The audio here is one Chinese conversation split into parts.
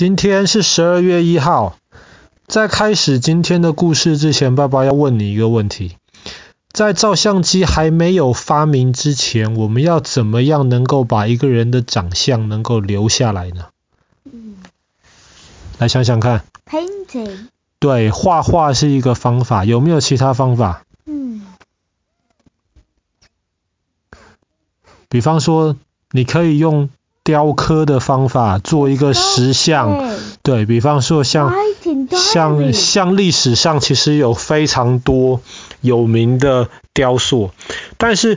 今天是十二月一号。在开始今天的故事之前，爸爸要问你一个问题：在照相机还没有发明之前，我们要怎么样能够把一个人的长相能够留下来呢？嗯，来想想看。Painting。对，画画是一个方法，有没有其他方法？嗯。比方说，你可以用。雕刻的方法做一个石像，对，比方说像像像历史上其实有非常多有名的雕塑，但是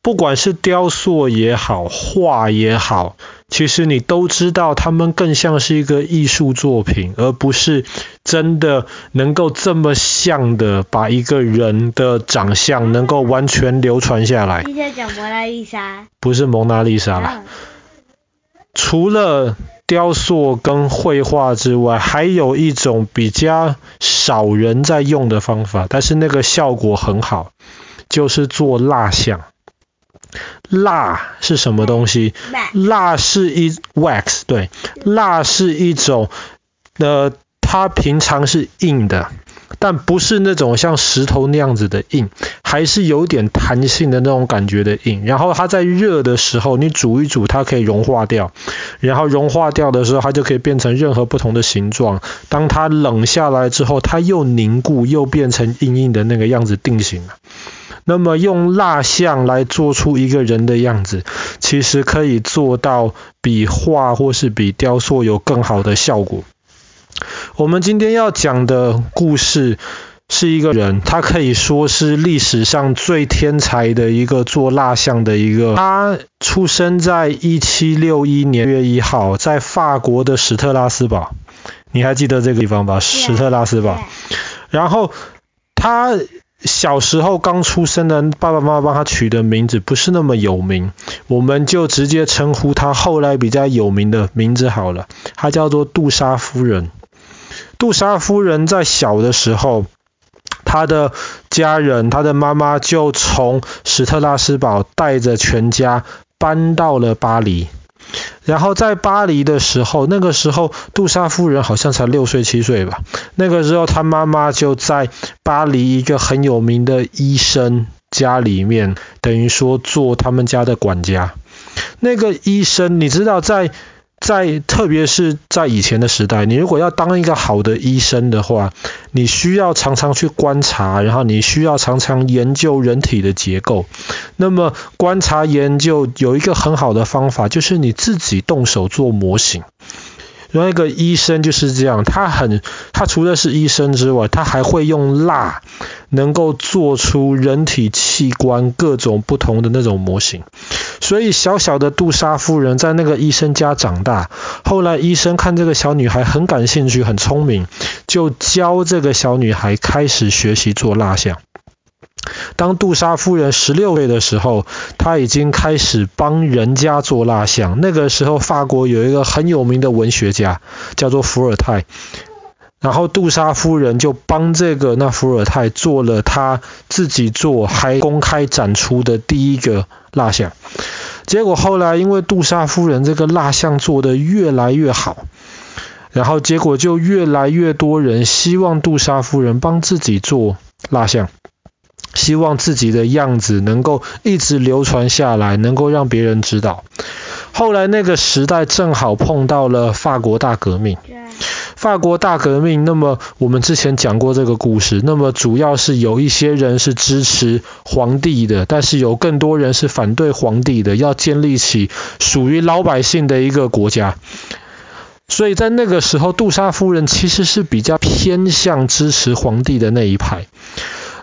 不管是雕塑也好，画也好，其实你都知道，他们更像是一个艺术作品，而不是真的能够这么像的把一个人的长相能够完全流传下来。你在讲蒙娜丽莎？不是蒙娜丽莎啦。除了雕塑跟绘画之外，还有一种比较少人在用的方法，但是那个效果很好，就是做蜡像。蜡是什么东西？蜡是一 wax，对，蜡是一种，呃，它平常是硬的。但不是那种像石头那样子的硬，还是有点弹性的那种感觉的硬。然后它在热的时候，你煮一煮，它可以融化掉。然后融化掉的时候，它就可以变成任何不同的形状。当它冷下来之后，它又凝固，又变成硬硬的那个样子定型了。那么用蜡像来做出一个人的样子，其实可以做到比画或是比雕塑有更好的效果。我们今天要讲的故事是一个人，他可以说是历史上最天才的一个做蜡像的一个。他出生在一七六一年月一号，在法国的史特拉斯堡。你还记得这个地方吧？史特拉斯堡。然后他小时候刚出生的爸爸妈妈帮他取的名字不是那么有名，我们就直接称呼他后来比较有名的名字好了。他叫做杜莎夫人。杜莎夫人在小的时候，他的家人，他的妈妈就从史特拉斯堡带着全家搬到了巴黎。然后在巴黎的时候，那个时候杜莎夫人好像才六岁七岁吧。那个时候她妈妈就在巴黎一个很有名的医生家里面，等于说做他们家的管家。那个医生，你知道在。在特别是在以前的时代，你如果要当一个好的医生的话，你需要常常去观察，然后你需要常常研究人体的结构。那么观察研究有一个很好的方法，就是你自己动手做模型。然后一个医生就是这样，他很，他除了是医生之外，他还会用蜡，能够做出人体器官各种不同的那种模型。所以小小的杜莎夫人在那个医生家长大。后来医生看这个小女孩很感兴趣、很聪明，就教这个小女孩开始学习做蜡像。当杜莎夫人十六岁的时候，她已经开始帮人家做蜡像。那个时候，法国有一个很有名的文学家叫做伏尔泰，然后杜莎夫人就帮这个那伏尔泰做了他自己做还公开展出的第一个蜡像。结果后来，因为杜莎夫人这个蜡像做得越来越好，然后结果就越来越多人希望杜莎夫人帮自己做蜡像，希望自己的样子能够一直流传下来，能够让别人知道。后来那个时代正好碰到了法国大革命。法国大革命，那么我们之前讲过这个故事。那么主要是有一些人是支持皇帝的，但是有更多人是反对皇帝的，要建立起属于老百姓的一个国家。所以在那个时候，杜莎夫人其实是比较偏向支持皇帝的那一派。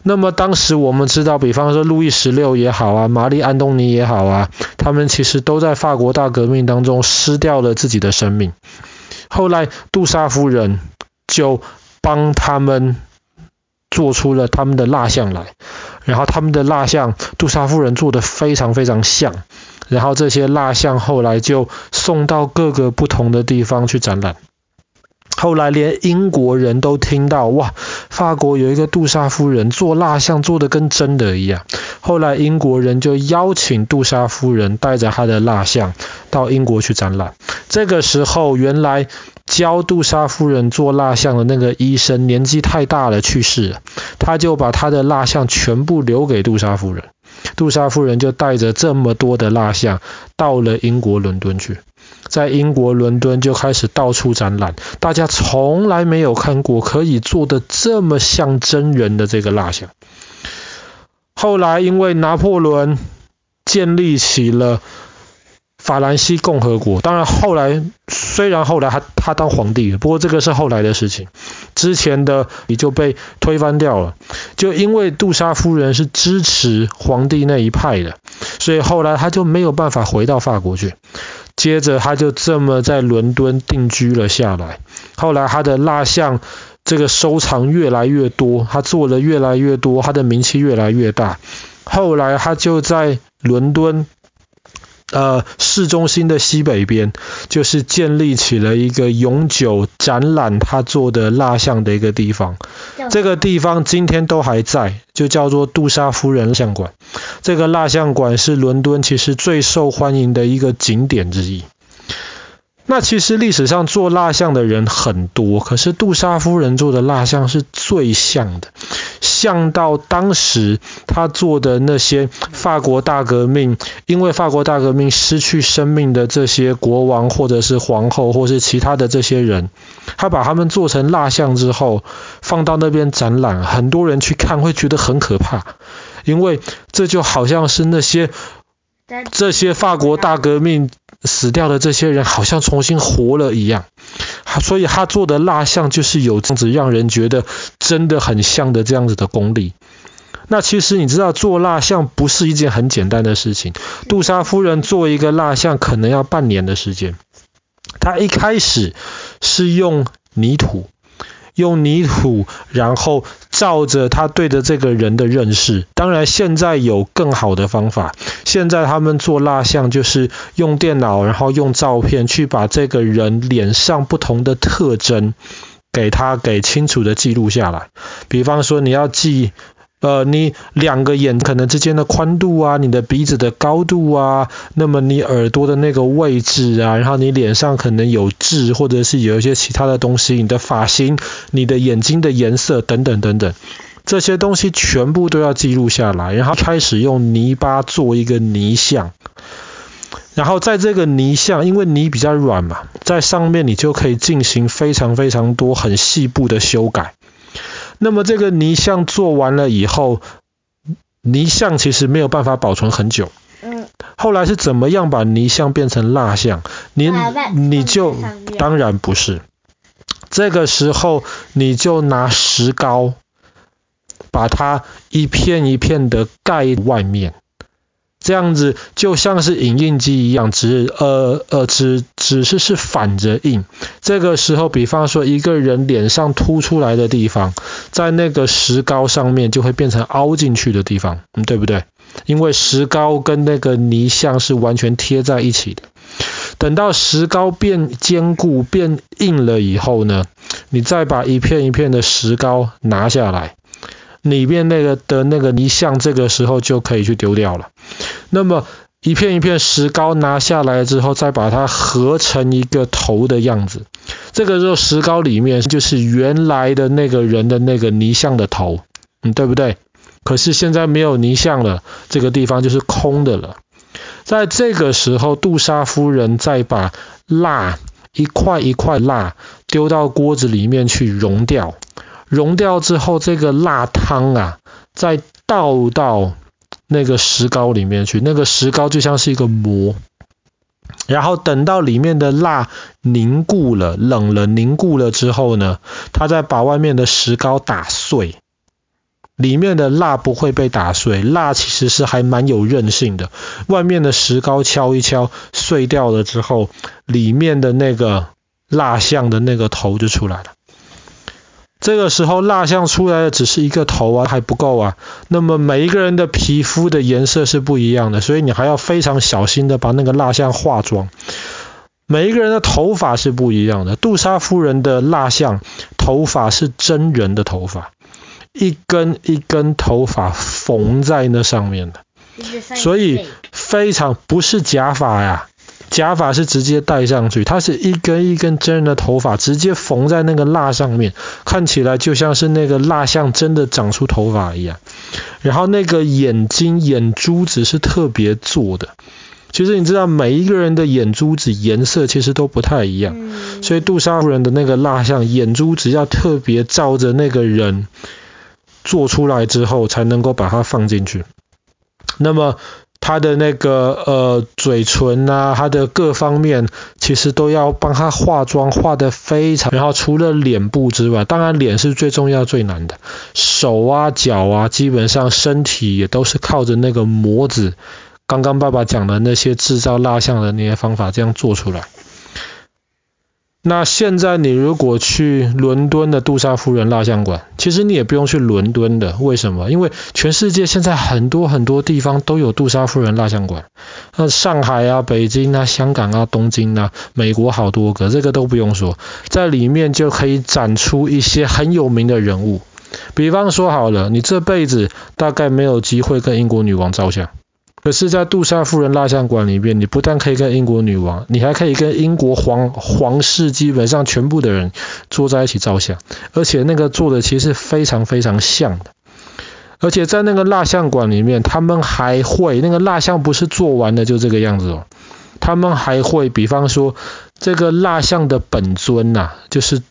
那么当时我们知道，比方说路易十六也好啊，玛丽安东尼也好啊，他们其实都在法国大革命当中失掉了自己的生命。后来，杜莎夫人就帮他们做出了他们的蜡像来，然后他们的蜡像，杜莎夫人做得非常非常像，然后这些蜡像后来就送到各个不同的地方去展览。后来连英国人都听到，哇，法国有一个杜莎夫人做蜡像做的跟真的一样。后来英国人就邀请杜莎夫人带着她的蜡像到英国去展览。这个时候，原来教杜莎夫人做蜡像的那个医生年纪太大了，去世了，他就把他的蜡像全部留给杜莎夫人。杜莎夫人就带着这么多的蜡像到了英国伦敦去。在英国伦敦就开始到处展览，大家从来没有看过可以做得这么像真人的这个蜡像。后来因为拿破仑建立起了法兰西共和国，当然后来虽然后来他他当皇帝，不过这个是后来的事情，之前的也就被推翻掉了。就因为杜莎夫人是支持皇帝那一派的，所以后来他就没有办法回到法国去。接着他就这么在伦敦定居了下来。后来他的蜡像这个收藏越来越多，他做的越来越多，他的名气越来越大。后来他就在伦敦。呃，市中心的西北边，就是建立起了一个永久展览他做的蜡像的一个地方。这个地方今天都还在，就叫做杜莎夫人蜡像馆。这个蜡像馆是伦敦其实最受欢迎的一个景点之一。那其实历史上做蜡像的人很多，可是杜莎夫人做的蜡像是最像的，像到当时他做的那些法国大革命，因为法国大革命失去生命的这些国王或者是皇后或是其他的这些人，他把他们做成蜡像之后放到那边展览，很多人去看会觉得很可怕，因为这就好像是那些这些法国大革命。死掉的这些人好像重新活了一样，所以他做的蜡像就是有这样子让人觉得真的很像的这样子的功力。那其实你知道做蜡像不是一件很简单的事情，杜莎夫人做一个蜡像可能要半年的时间。她一开始是用泥土。用泥土，然后照着他对着这个人的认识。当然，现在有更好的方法。现在他们做蜡像，就是用电脑，然后用照片去把这个人脸上不同的特征，给他给清楚的记录下来。比方说，你要记。呃，你两个眼可能之间的宽度啊，你的鼻子的高度啊，那么你耳朵的那个位置啊，然后你脸上可能有痣，或者是有一些其他的东西，你的发型、你的眼睛的颜色等等等等，这些东西全部都要记录下来，然后开始用泥巴做一个泥像，然后在这个泥像，因为泥比较软嘛，在上面你就可以进行非常非常多很细部的修改。那么这个泥像做完了以后，泥像其实没有办法保存很久。嗯。后来是怎么样把泥像变成蜡像？你你就当然不是。这个时候你就拿石膏，把它一片一片的盖外面。这样子就像是影印机一样，只呃呃只只是是反着印。这个时候，比方说一个人脸上凸出来的地方，在那个石膏上面就会变成凹进去的地方，对不对？因为石膏跟那个泥像是完全贴在一起的。等到石膏变坚固、变硬了以后呢，你再把一片一片的石膏拿下来。里面那个的那个泥像，这个时候就可以去丢掉了。那么一片一片石膏拿下来之后，再把它合成一个头的样子。这个时候石膏里面就是原来的那个人的那个泥像的头，嗯，对不对？可是现在没有泥像了，这个地方就是空的了。在这个时候，杜莎夫人再把蜡一块一块蜡丢到锅子里面去熔掉。熔掉之后，这个蜡汤啊，再倒到那个石膏里面去，那个石膏就像是一个膜。然后等到里面的蜡凝固了、冷了、凝固了之后呢，它再把外面的石膏打碎，里面的蜡不会被打碎。蜡其实是还蛮有韧性的，外面的石膏敲一敲碎掉了之后，里面的那个蜡像的那个头就出来了。这个时候蜡像出来的只是一个头啊，还不够啊。那么每一个人的皮肤的颜色是不一样的，所以你还要非常小心的把那个蜡像化妆。每一个人的头发是不一样的。杜莎夫人的蜡像头发是真人的头发，一根一根头发缝在那上面的，所以非常不是假发呀。假发是直接戴上去，它是一根一根真人的头发直接缝在那个蜡上面，看起来就像是那个蜡像真的长出头发一样。然后那个眼睛眼珠子是特别做的，其实你知道每一个人的眼珠子颜色其实都不太一样，所以杜莎夫人的那个蜡像眼珠子要特别照着那个人做出来之后才能够把它放进去。那么。他的那个呃嘴唇呐，他的各方面其实都要帮他化妆，化得非常。然后除了脸部之外，当然脸是最重要最难的，手啊脚啊，基本上身体也都是靠着那个模子。刚刚爸爸讲的那些制造蜡像的那些方法这样做出来。那现在你如果去伦敦的杜莎夫人蜡像馆，其实你也不用去伦敦的，为什么？因为全世界现在很多很多地方都有杜莎夫人蜡像馆，那上海啊、北京啊、香港啊、东京啊、美国好多个，这个都不用说，在里面就可以展出一些很有名的人物，比方说好了，你这辈子大概没有机会跟英国女王照相。可是，在杜莎夫人蜡像馆里面，你不但可以跟英国女王，你还可以跟英国皇皇室基本上全部的人坐在一起照相，而且那个做的其实非常非常像的。而且在那个蜡像馆里面，他们还会那个蜡像不是做完的就这个样子哦，他们还会，比方说这个蜡像的本尊呐、就是。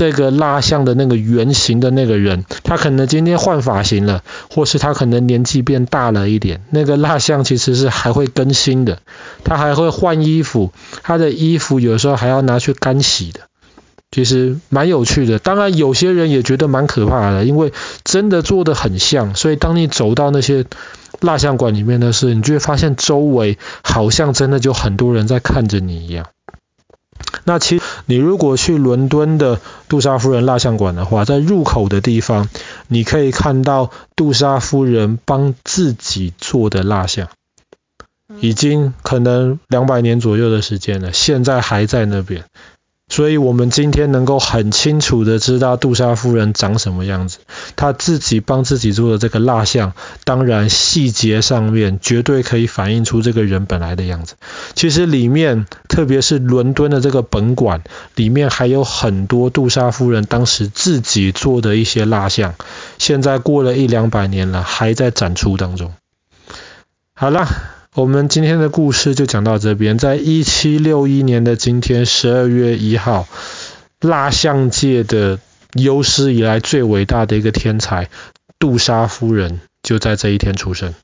这个蜡像的那个原型的那个人，他可能今天换发型了，或是他可能年纪变大了一点。那个蜡像其实是还会更新的，他还会换衣服，他的衣服有时候还要拿去干洗的，其实蛮有趣的。当然，有些人也觉得蛮可怕的，因为真的做得很像，所以当你走到那些蜡像馆里面的时候，你就会发现周围好像真的就很多人在看着你一样。那其实你如果去伦敦的杜莎夫人蜡像馆的话，在入口的地方，你可以看到杜莎夫人帮自己做的蜡像，已经可能两百年左右的时间了，现在还在那边。所以，我们今天能够很清楚的知道杜莎夫人长什么样子。她自己帮自己做的这个蜡像，当然细节上面绝对可以反映出这个人本来的样子。其实里面，特别是伦敦的这个本馆，里面还有很多杜莎夫人当时自己做的一些蜡像，现在过了一两百年了，还在展出当中。好了。我们今天的故事就讲到这边。在一七六一年的今天，十二月一号，蜡像界的有史以来最伟大的一个天才杜莎夫人就在这一天出生。